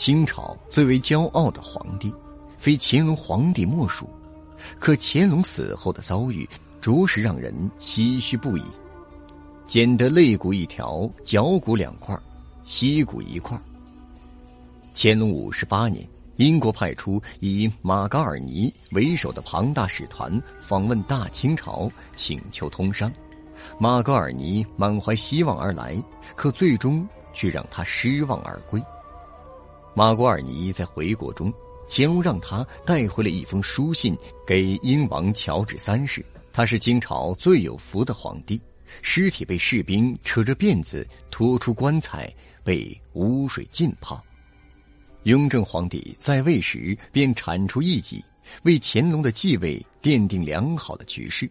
清朝最为骄傲的皇帝，非乾隆皇帝莫属。可乾隆死后的遭遇，着实让人唏嘘不已。捡得肋骨一条，脚骨两块，膝骨一块。乾隆五十八年，英国派出以马嘎尔尼为首的庞大使团访问大清朝，请求通商。马嘎尔尼满怀希望而来，可最终却让他失望而归。马嘎尔尼在回国中。乾隆让他带回了一封书信给英王乔治三世，他是清朝最有福的皇帝。尸体被士兵扯着辫子拖出棺材，被污水浸泡。雍正皇帝在位时便铲除异己，为乾隆的继位奠定良好的局势。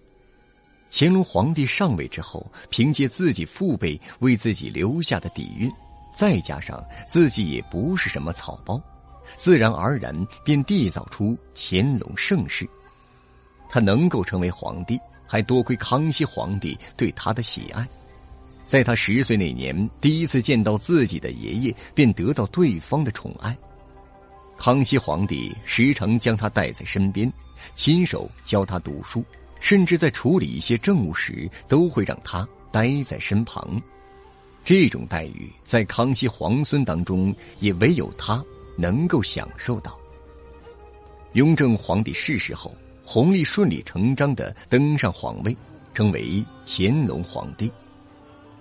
乾隆皇帝上位之后，凭借自己父辈为自己留下的底蕴，再加上自己也不是什么草包。自然而然便缔造出乾隆盛世。他能够成为皇帝，还多亏康熙皇帝对他的喜爱。在他十岁那年，第一次见到自己的爷爷，便得到对方的宠爱。康熙皇帝时常将他带在身边，亲手教他读书，甚至在处理一些政务时，都会让他待在身旁。这种待遇在康熙皇孙当中，也唯有他。能够享受到。雍正皇帝逝世后，弘历顺理成章的登上皇位，成为乾隆皇帝。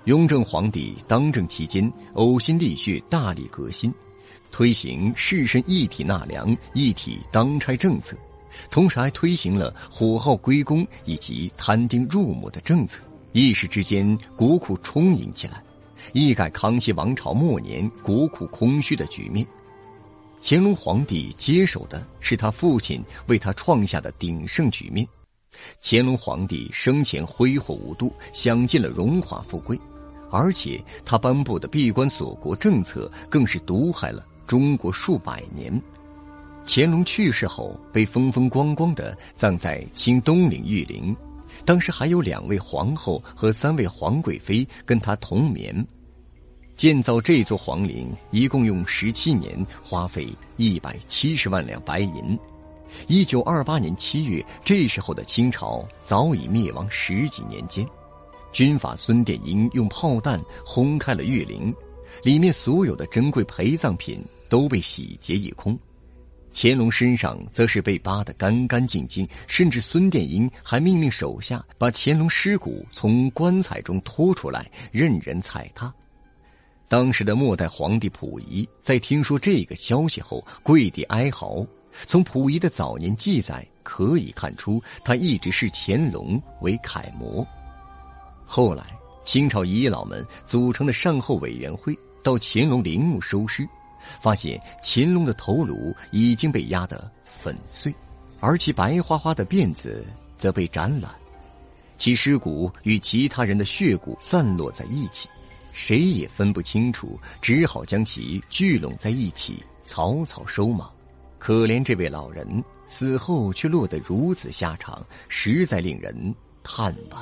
雍正皇帝当政期间，呕心沥血，大力革新，推行士绅一体纳粮、一体当差政策，同时还推行了火耗归公以及摊丁入亩的政策，一时之间国库充盈起来，一改康熙王朝末年国库空虚的局面。乾隆皇帝接手的是他父亲为他创下的鼎盛局面。乾隆皇帝生前挥霍无度，享尽了荣华富贵，而且他颁布的闭关锁国政策更是毒害了中国数百年。乾隆去世后，被风风光光的葬在清东陵玉陵，当时还有两位皇后和三位皇贵妃跟他同眠。建造这座皇陵一共用十七年，花费一百七十万两白银。一九二八年七月，这时候的清朝早已灭亡十几年间，军阀孙殿英用炮弹轰开了玉陵，里面所有的珍贵陪葬品都被洗劫一空。乾隆身上则是被扒得干干净净，甚至孙殿英还命令手下把乾隆尸骨从棺材中拖出来，任人踩踏。当时的末代皇帝溥仪在听说这个消息后，跪地哀嚎。从溥仪的早年记载可以看出，他一直视乾隆为楷模。后来，清朝遗老们组成的善后委员会到乾隆陵墓收尸，发现乾隆的头颅已经被压得粉碎，而其白花花的辫子则被斩了，其尸骨与其他人的血骨散落在一起。谁也分不清楚，只好将其聚拢在一起，草草收马。可怜这位老人死后却落得如此下场，实在令人叹惋。